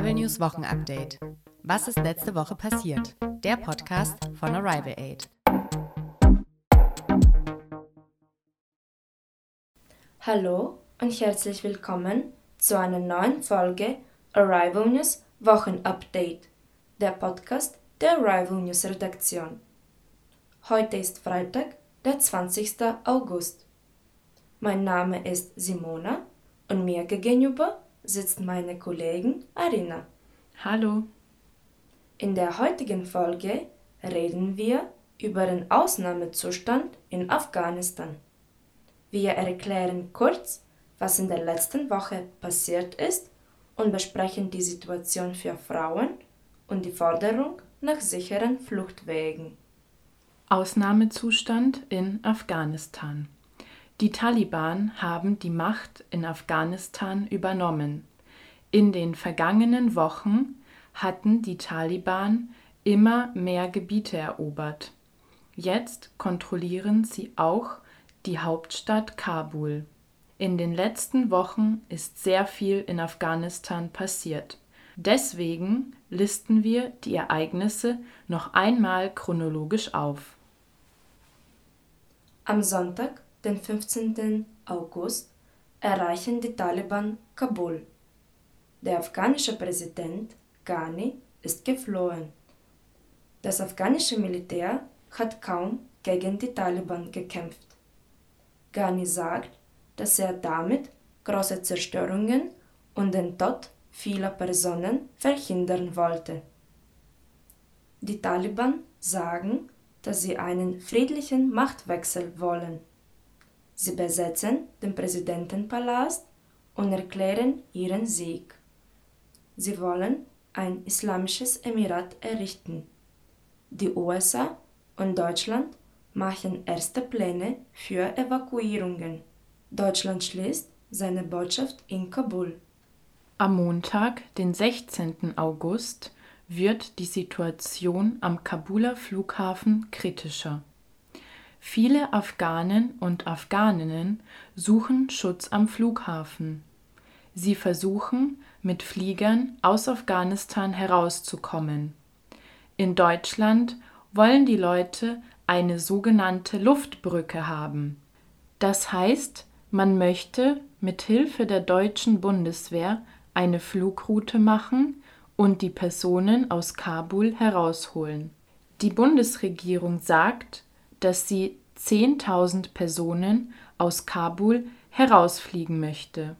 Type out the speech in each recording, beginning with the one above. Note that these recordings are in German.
Arrival News Wochenupdate. Was ist letzte Woche passiert? Der Podcast von Arrival Aid. Hallo und herzlich willkommen zu einer neuen Folge Arrival News Wochenupdate, der Podcast der Arrival News Redaktion. Heute ist Freitag, der 20. August. Mein Name ist Simona und mir gegenüber sitzt meine Kollegin Arina. Hallo. In der heutigen Folge reden wir über den Ausnahmezustand in Afghanistan. Wir erklären kurz, was in der letzten Woche passiert ist und besprechen die Situation für Frauen und die Forderung nach sicheren Fluchtwegen. Ausnahmezustand in Afghanistan. Die Taliban haben die Macht in Afghanistan übernommen. In den vergangenen Wochen hatten die Taliban immer mehr Gebiete erobert. Jetzt kontrollieren sie auch die Hauptstadt Kabul. In den letzten Wochen ist sehr viel in Afghanistan passiert. Deswegen listen wir die Ereignisse noch einmal chronologisch auf. Am Sonntag, den 15. August, erreichen die Taliban Kabul. Der afghanische Präsident Ghani ist geflohen. Das afghanische Militär hat kaum gegen die Taliban gekämpft. Ghani sagt, dass er damit große Zerstörungen und den Tod vieler Personen verhindern wollte. Die Taliban sagen, dass sie einen friedlichen Machtwechsel wollen. Sie besetzen den Präsidentenpalast und erklären ihren Sieg. Sie wollen ein islamisches Emirat errichten. Die USA und Deutschland machen erste Pläne für Evakuierungen. Deutschland schließt seine Botschaft in Kabul. Am Montag, den 16. August, wird die Situation am Kabuler Flughafen kritischer. Viele Afghanen und Afghaninnen suchen Schutz am Flughafen. Sie versuchen, mit Fliegern aus Afghanistan herauszukommen. In Deutschland wollen die Leute eine sogenannte Luftbrücke haben. Das heißt, man möchte mit Hilfe der deutschen Bundeswehr eine Flugroute machen und die Personen aus Kabul herausholen. Die Bundesregierung sagt, dass sie 10.000 Personen aus Kabul herausfliegen möchte.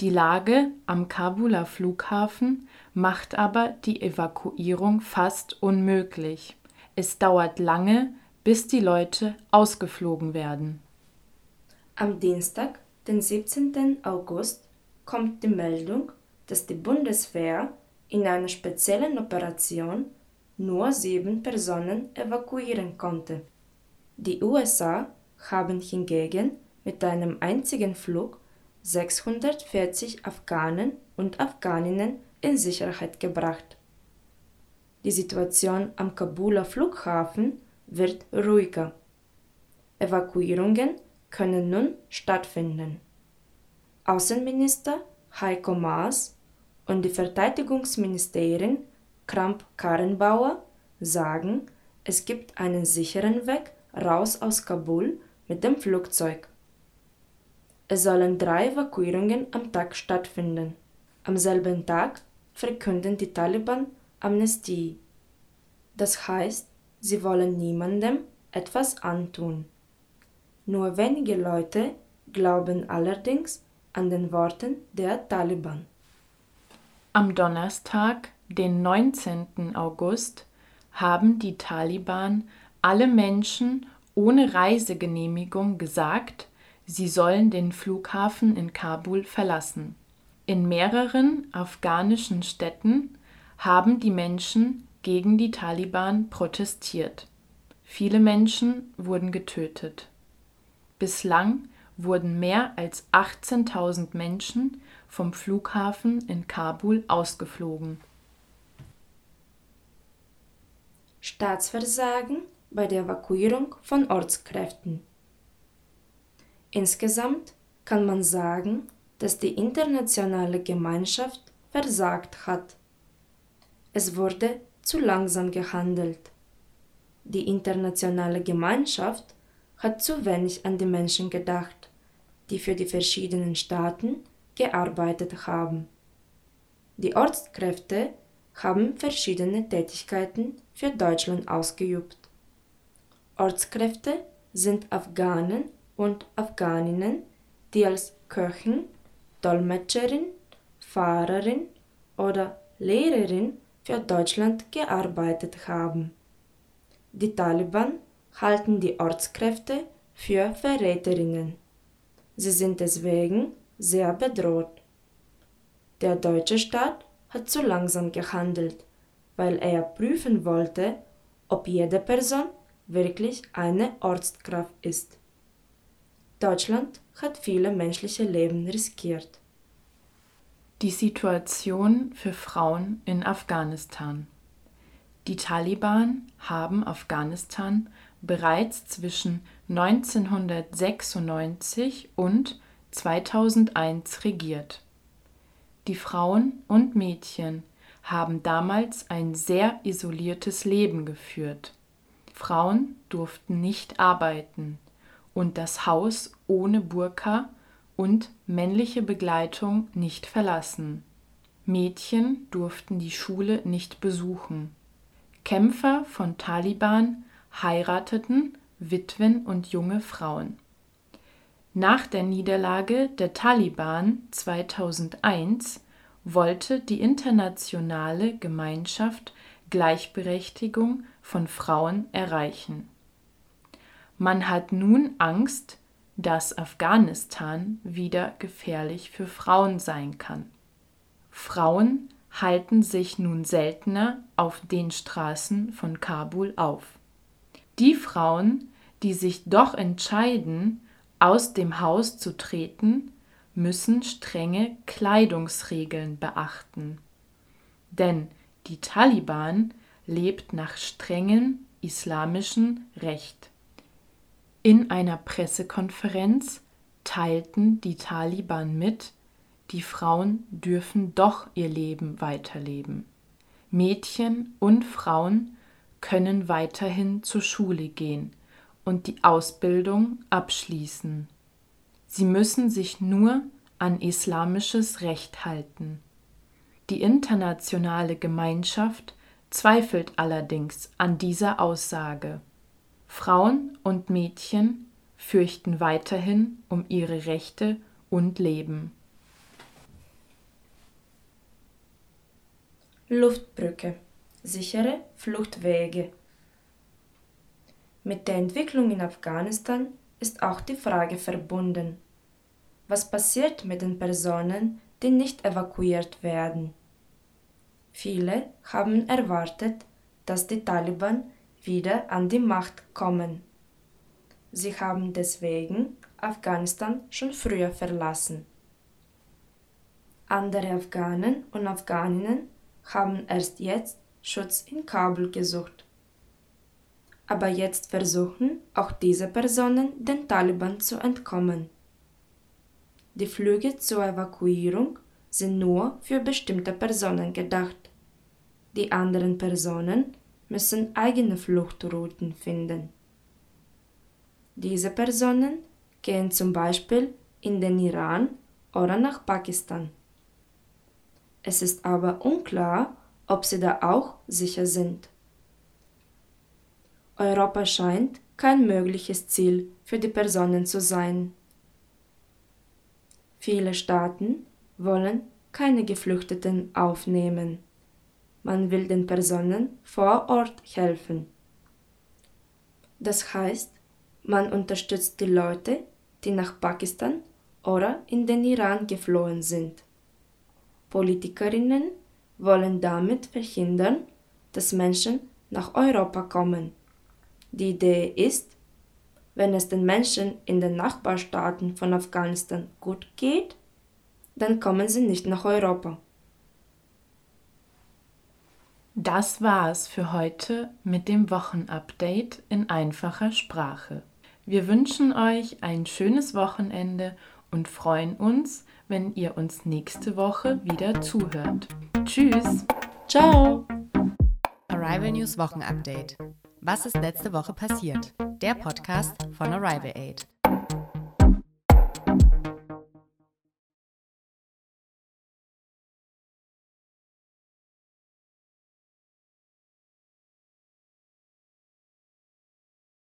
Die Lage am Kabuler Flughafen macht aber die Evakuierung fast unmöglich. Es dauert lange, bis die Leute ausgeflogen werden. Am Dienstag, den 17. August, kommt die Meldung, dass die Bundeswehr in einer speziellen Operation nur sieben Personen evakuieren konnte. Die USA haben hingegen mit einem einzigen Flug 640 Afghanen und Afghaninnen in Sicherheit gebracht. Die Situation am Kabuler Flughafen wird ruhiger. Evakuierungen können nun stattfinden. Außenminister Heiko Maas und die Verteidigungsministerin Kramp-Karrenbauer sagen, es gibt einen sicheren Weg raus aus Kabul mit dem Flugzeug. Es sollen drei Evakuierungen am Tag stattfinden. Am selben Tag verkünden die Taliban Amnestie. Das heißt, sie wollen niemandem etwas antun. Nur wenige Leute glauben allerdings an den Worten der Taliban. Am Donnerstag, den 19. August, haben die Taliban alle Menschen ohne Reisegenehmigung gesagt, sie sollen den Flughafen in Kabul verlassen. In mehreren afghanischen Städten haben die Menschen gegen die Taliban protestiert. Viele Menschen wurden getötet. Bislang wurden mehr als 18.000 Menschen vom Flughafen in Kabul ausgeflogen. Staatsversagen bei der Evakuierung von Ortskräften. Insgesamt kann man sagen, dass die internationale Gemeinschaft versagt hat. Es wurde zu langsam gehandelt. Die internationale Gemeinschaft hat zu wenig an die Menschen gedacht, die für die verschiedenen Staaten gearbeitet haben. Die Ortskräfte haben verschiedene Tätigkeiten für Deutschland ausgeübt. Ortskräfte sind Afghanen und Afghaninnen, die als Köchin, Dolmetscherin, Fahrerin oder Lehrerin für Deutschland gearbeitet haben. Die Taliban halten die Ortskräfte für Verräterinnen. Sie sind deswegen sehr bedroht. Der deutsche Staat hat zu langsam gehandelt, weil er prüfen wollte, ob jede Person wirklich eine Ortskraft ist. Deutschland hat viele menschliche Leben riskiert. Die Situation für Frauen in Afghanistan. Die Taliban haben Afghanistan bereits zwischen 1996 und 2001 regiert. Die Frauen und Mädchen haben damals ein sehr isoliertes Leben geführt. Frauen durften nicht arbeiten und das Haus ohne Burka und männliche Begleitung nicht verlassen. Mädchen durften die Schule nicht besuchen. Kämpfer von Taliban heirateten Witwen und junge Frauen. Nach der Niederlage der Taliban 2001 wollte die internationale Gemeinschaft Gleichberechtigung von Frauen erreichen. Man hat nun Angst, dass Afghanistan wieder gefährlich für Frauen sein kann. Frauen halten sich nun seltener auf den Straßen von Kabul auf. Die Frauen, die sich doch entscheiden, aus dem Haus zu treten, müssen strenge Kleidungsregeln beachten. Denn die Taliban lebt nach strengem islamischen Recht. In einer Pressekonferenz teilten die Taliban mit, die Frauen dürfen doch ihr Leben weiterleben. Mädchen und Frauen können weiterhin zur Schule gehen und die Ausbildung abschließen. Sie müssen sich nur an islamisches Recht halten. Die internationale Gemeinschaft zweifelt allerdings an dieser Aussage. Frauen und Mädchen fürchten weiterhin um ihre Rechte und Leben. Luftbrücke sichere Fluchtwege mit der Entwicklung in Afghanistan ist auch die Frage verbunden, was passiert mit den Personen, die nicht evakuiert werden. Viele haben erwartet, dass die Taliban wieder an die Macht kommen. Sie haben deswegen Afghanistan schon früher verlassen. Andere Afghanen und Afghaninnen haben erst jetzt Schutz in Kabul gesucht aber jetzt versuchen auch diese Personen den Taliban zu entkommen. Die Flüge zur Evakuierung sind nur für bestimmte Personen gedacht. Die anderen Personen müssen eigene Fluchtrouten finden. Diese Personen gehen zum Beispiel in den Iran oder nach Pakistan. Es ist aber unklar, ob sie da auch sicher sind. Europa scheint kein mögliches Ziel für die Personen zu sein. Viele Staaten wollen keine Geflüchteten aufnehmen. Man will den Personen vor Ort helfen. Das heißt, man unterstützt die Leute, die nach Pakistan oder in den Iran geflohen sind. Politikerinnen wollen damit verhindern, dass Menschen nach Europa kommen die Idee ist, wenn es den Menschen in den Nachbarstaaten von Afghanistan gut geht, dann kommen sie nicht nach Europa. Das war's für heute mit dem Wochenupdate in einfacher Sprache. Wir wünschen euch ein schönes Wochenende und freuen uns, wenn ihr uns nächste Woche wieder zuhört. Tschüss. Ciao. Arrival News Wochenupdate. Was ist letzte Woche passiert? Der Podcast von Arrival Aid.